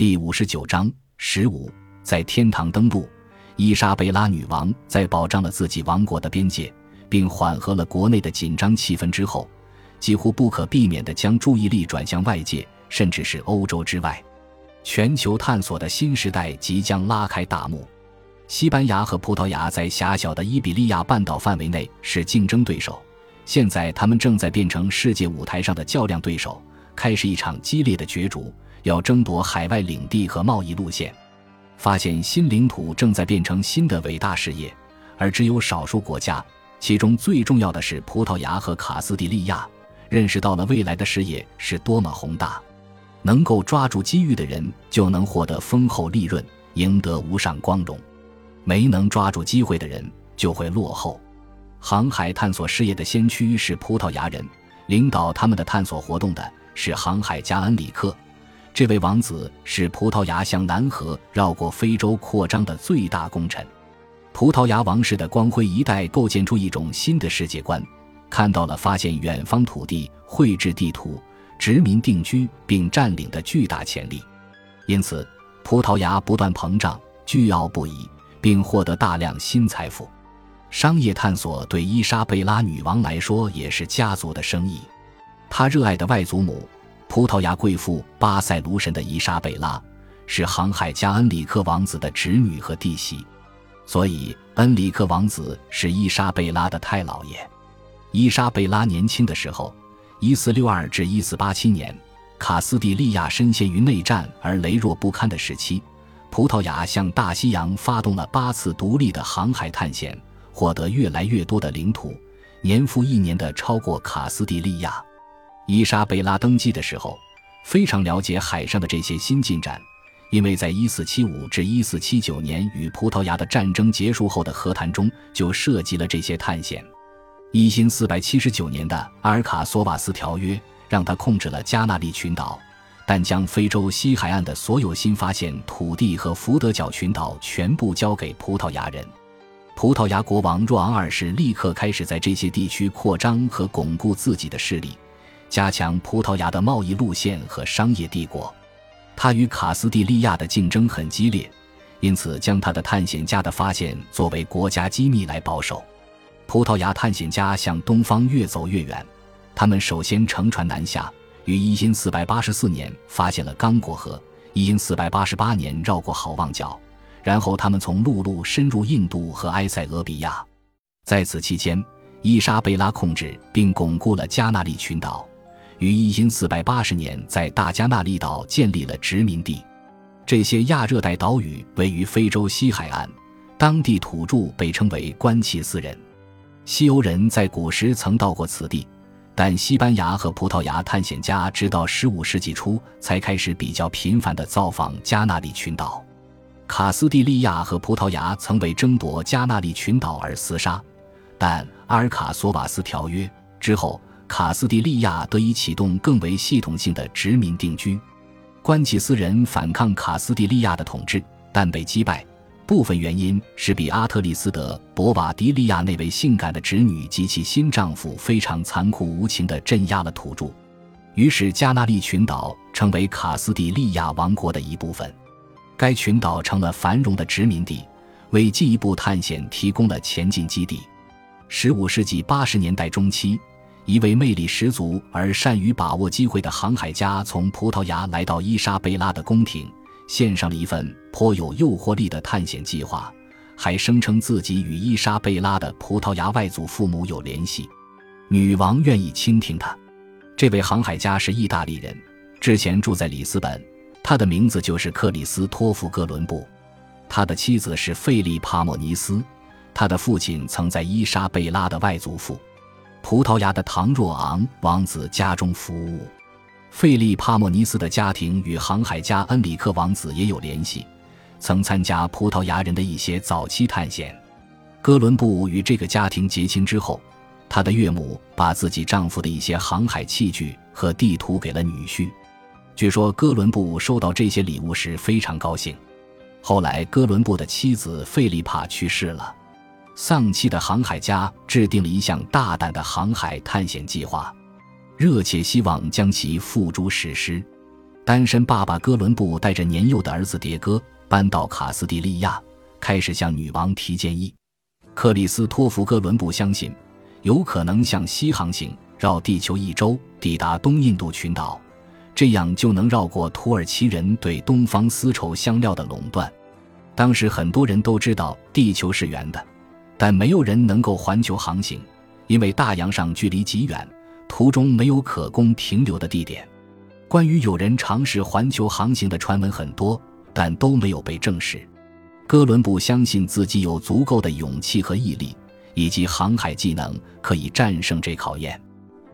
第五十九章十五，在天堂登陆。伊莎贝拉女王在保障了自己王国的边界，并缓和了国内的紧张气氛之后，几乎不可避免地将注意力转向外界，甚至是欧洲之外。全球探索的新时代即将拉开大幕。西班牙和葡萄牙在狭小的伊比利亚半岛范围内是竞争对手，现在他们正在变成世界舞台上的较量对手，开始一场激烈的角逐。要争夺海外领地和贸易路线，发现新领土正在变成新的伟大事业，而只有少数国家，其中最重要的是葡萄牙和卡斯蒂利亚，认识到了未来的事业是多么宏大。能够抓住机遇的人就能获得丰厚利润，赢得无上光荣；没能抓住机会的人就会落后。航海探索事业的先驱是葡萄牙人，领导他们的探索活动的是航海家恩里克。这位王子是葡萄牙向南河绕过非洲扩张的最大功臣。葡萄牙王室的光辉一代构建出一种新的世界观，看到了发现远方土地、绘制地图、殖民定居并占领的巨大潜力。因此，葡萄牙不断膨胀，倨傲不已，并获得大量新财富。商业探索对伊莎贝拉女王来说也是家族的生意。她热爱的外祖母。葡萄牙贵妇巴塞卢神的伊莎贝拉是航海家恩里克王子的侄女和弟媳，所以恩里克王子是伊莎贝拉的太姥爷。伊莎贝拉年轻的时候，一四六二至一四八七年，卡斯蒂利亚深陷于内战而羸弱不堪的时期，葡萄牙向大西洋发动了八次独立的航海探险，获得越来越多的领土，年复一年的超过卡斯蒂利亚。伊莎贝拉登基的时候，非常了解海上的这些新进展，因为在1475至1479年与葡萄牙的战争结束后的和谈中就涉及了这些探险。1479年的阿尔卡索瓦斯条约让他控制了加那利群岛，但将非洲西海岸的所有新发现土地和福德角群岛全部交给葡萄牙人。葡萄牙国王若昂二世立刻开始在这些地区扩张和巩固自己的势力。加强葡萄牙的贸易路线和商业帝国，他与卡斯蒂利亚的竞争很激烈，因此将他的探险家的发现作为国家机密来保守。葡萄牙探险家向东方越走越远，他们首先乘船南下，于一因四百八四年发现了刚果河，一因四百八八年绕过好望角，然后他们从陆路深入印度和埃塞俄比亚。在此期间，伊莎贝拉控制并巩固了加那利群岛。于一因四百八十年在大加那利岛建立了殖民地，这些亚热带岛屿位于非洲西海岸，当地土著被称为关契斯人。西欧人在古时曾到过此地，但西班牙和葡萄牙探险家直到十五世纪初才开始比较频繁地造访加那利群岛。卡斯蒂利亚和葡萄牙曾为争夺加那利群岛而厮杀，但阿尔卡索瓦斯条约之后。卡斯蒂利亚得以启动更为系统性的殖民定居，关契斯人反抗卡斯蒂利亚的统治，但被击败。部分原因是比阿特里斯德博瓦迪利亚那位性感的侄女及其新丈夫非常残酷无情地镇压了土著，于是加纳利群岛成为卡斯蒂利亚王国的一部分。该群岛成了繁荣的殖民地，为进一步探险提供了前进基地。十五世纪八十年代中期。一位魅力十足而善于把握机会的航海家从葡萄牙来到伊莎贝拉的宫廷，献上了一份颇有诱惑力的探险计划，还声称自己与伊莎贝拉的葡萄牙外祖父母有联系。女王愿意倾听他。这位航海家是意大利人，之前住在里斯本，他的名字就是克里斯托弗·哥伦布。他的妻子是费利帕莫尼斯，他的父亲曾在伊莎贝拉的外祖父。葡萄牙的唐若昂王子家中服务，费利帕莫尼斯的家庭与航海家恩里克王子也有联系，曾参加葡萄牙人的一些早期探险。哥伦布与这个家庭结亲之后，他的岳母把自己丈夫的一些航海器具和地图给了女婿。据说哥伦布收到这些礼物时非常高兴。后来，哥伦布的妻子费利帕去世了。丧气的航海家制定了一项大胆的航海探险计划，热切希望将其付诸实施。单身爸爸哥伦布带着年幼的儿子迭戈搬到卡斯蒂利亚，开始向女王提建议。克里斯托弗·哥伦布相信，有可能向西航行，绕地球一周，抵达东印度群岛，这样就能绕过土耳其人对东方丝绸香料的垄断。当时很多人都知道地球是圆的，但没有人能够环球航行，因为大洋上距离极远，途中没有可供停留的地点。关于有人尝试环球航行的传闻很多，但都没有被证实。哥伦布相信自己有足够的勇气和毅力，以及航海技能可以战胜这考验。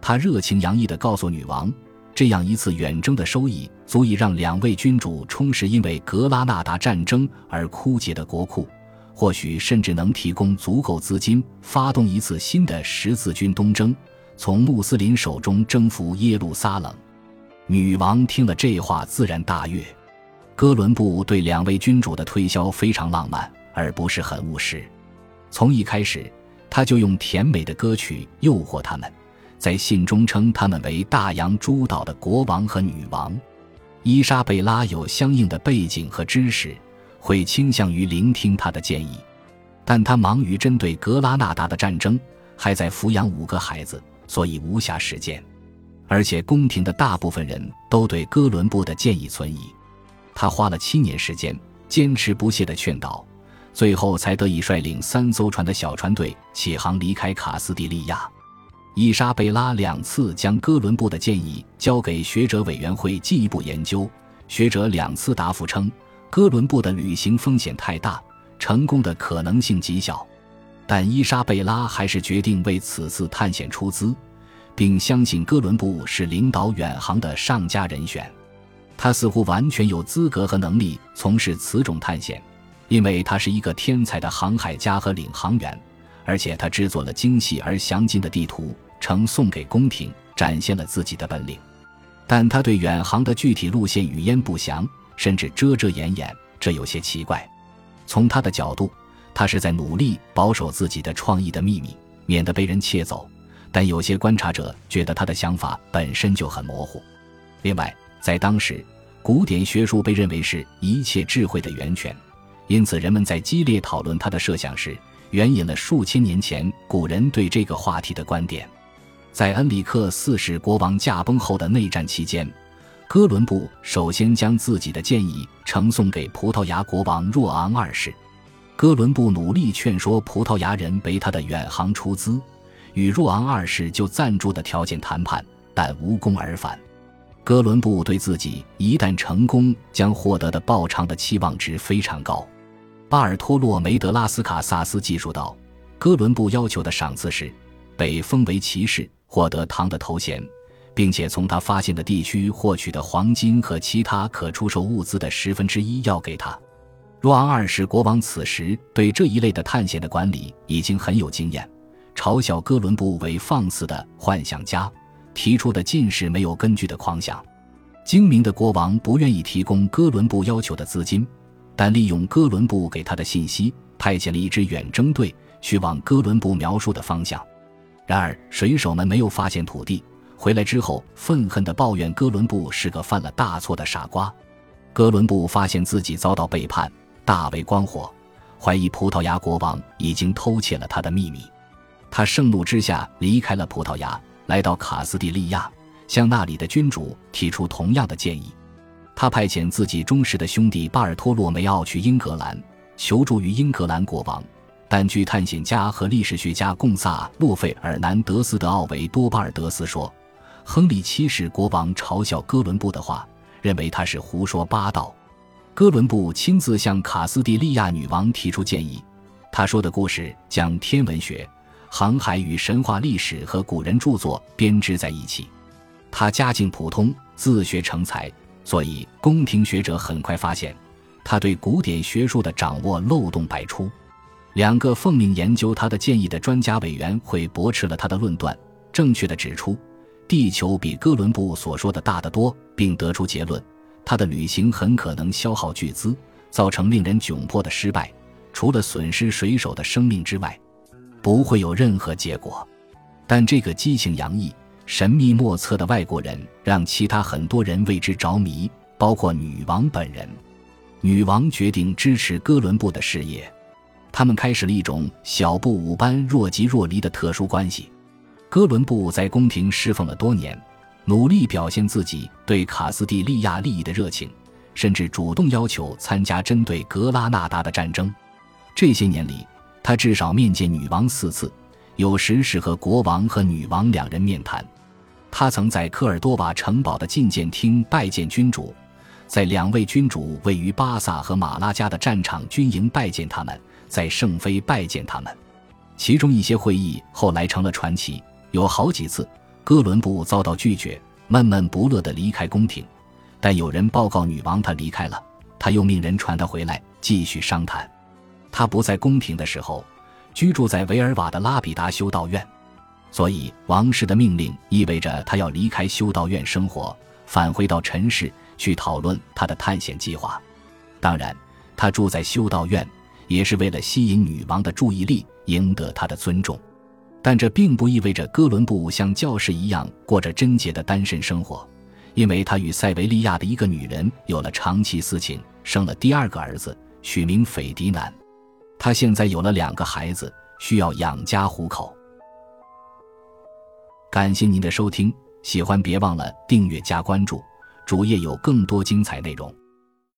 他热情洋溢地告诉女王，这样一次远征的收益足以让两位君主充实因为格拉纳达战争而枯竭的国库，或许甚至能提供足够资金发动一次新的十字军东征，从穆斯林手中征服耶路撒冷。女王听了这话，自然大悦。哥伦布对两位君主的推销非常浪漫，而不是很务实。从一开始，他就用甜美的歌曲诱惑他们，在信中称他们为大洋诸岛的国王和女王。伊莎贝拉有相应的背景和知识，会倾向于聆听他的建议，但他忙于针对格拉纳达的战争，还在抚养五个孩子，所以无暇时间。而且，宫廷的大部分人都对哥伦布的建议存疑。他花了七年时间，坚持不懈地劝导，最后才得以率领三艘船的小船队起航离开卡斯蒂利亚。伊莎贝拉两次将哥伦布的建议交给学者委员会进一步研究，学者两次答复称，哥伦布的旅行风险太大，成功的可能性极小。但伊莎贝拉还是决定为此次探险出资。并相信哥伦布是领导远航的上佳人选，他似乎完全有资格和能力从事此种探险，因为他是一个天才的航海家和领航员，而且他制作了精细而详尽的地图，呈送给宫廷，展现了自己的本领。但他对远航的具体路线语焉不详，甚至遮遮掩掩，这有些奇怪。从他的角度，他是在努力保守自己的创意的秘密，免得被人窃走。但有些观察者觉得他的想法本身就很模糊。另外，在当时，古典学术被认为是一切智慧的源泉，因此人们在激烈讨论他的设想时，援引了数千年前古人对这个话题的观点。在恩里克四世国王驾崩后的内战期间，哥伦布首先将自己的建议呈送给葡萄牙国王若昂二世。哥伦布努力劝说葡萄牙人为他的远航出资。与若昂二世就赞助的条件谈判，但无功而返。哥伦布对自己一旦成功将获得的报偿的期望值非常高。巴尔托洛梅德拉斯卡萨斯记述道，哥伦布要求的赏赐是被封为骑士，获得唐的头衔，并且从他发现的地区获取的黄金和其他可出售物资的十分之一要给他。若昂二世国王此时对这一类的探险的管理已经很有经验。嘲笑哥伦布为放肆的幻想家，提出的尽是没有根据的狂想。精明的国王不愿意提供哥伦布要求的资金，但利用哥伦布给他的信息，派遣了一支远征队去往哥伦布描述的方向。然而，水手们没有发现土地，回来之后愤恨地抱怨哥伦布是个犯了大错的傻瓜。哥伦布发现自己遭到背叛，大为光火，怀疑葡萄牙国王已经偷窃了他的秘密。他盛怒之下离开了葡萄牙，来到卡斯蒂利亚，向那里的君主提出同样的建议。他派遣自己忠实的兄弟巴尔托洛梅奥去英格兰求助于英格兰国王，但据探险家和历史学家贡萨洛费尔南德斯德奥维多巴尔德斯说，亨利七世国王嘲笑哥伦布的话，认为他是胡说八道。哥伦布亲自向卡斯蒂利亚女王提出建议，他说的故事将天文学。航海与神话历史和古人著作编织在一起。他家境普通，自学成才，所以宫廷学者很快发现他对古典学术的掌握漏洞百出。两个奉命研究他的建议的专家委员会驳斥了他的论断，正确的指出地球比哥伦布所说的大得多，并得出结论：他的旅行很可能消耗巨资，造成令人窘迫的失败，除了损失水手的生命之外。不会有任何结果，但这个激情洋溢、神秘莫测的外国人让其他很多人为之着迷，包括女王本人。女王决定支持哥伦布的事业，他们开始了一种小布五般若即若离的特殊关系。哥伦布在宫廷侍奉了多年，努力表现自己对卡斯蒂利亚利益的热情，甚至主动要求参加针对格拉纳达的战争。这些年里，他至少面见女王四次，有时是和国王和女王两人面谈。他曾在科尔多瓦城堡的觐见厅拜见君主。在两位君主位于巴萨和马拉加的战场军营拜见他们，在圣菲拜见他们，其中一些会议后来成了传奇。有好几次，哥伦布遭到拒绝，闷闷不乐地离开宫廷。但有人报告女王他离开了，他又命人传他回来继续商谈。他不在宫廷的时候，居住在维尔瓦的拉比达修道院，所以王室的命令意味着他要离开修道院生活，返回到尘世。去讨论他的探险计划。当然，他住在修道院，也是为了吸引女王的注意力，赢得她的尊重。但这并不意味着哥伦布像教士一样过着贞洁的单身生活，因为他与塞维利亚的一个女人有了长期私情，生了第二个儿子，取名斐迪南。他现在有了两个孩子，需要养家糊口。感谢您的收听，喜欢别忘了订阅加关注。主页有更多精彩内容。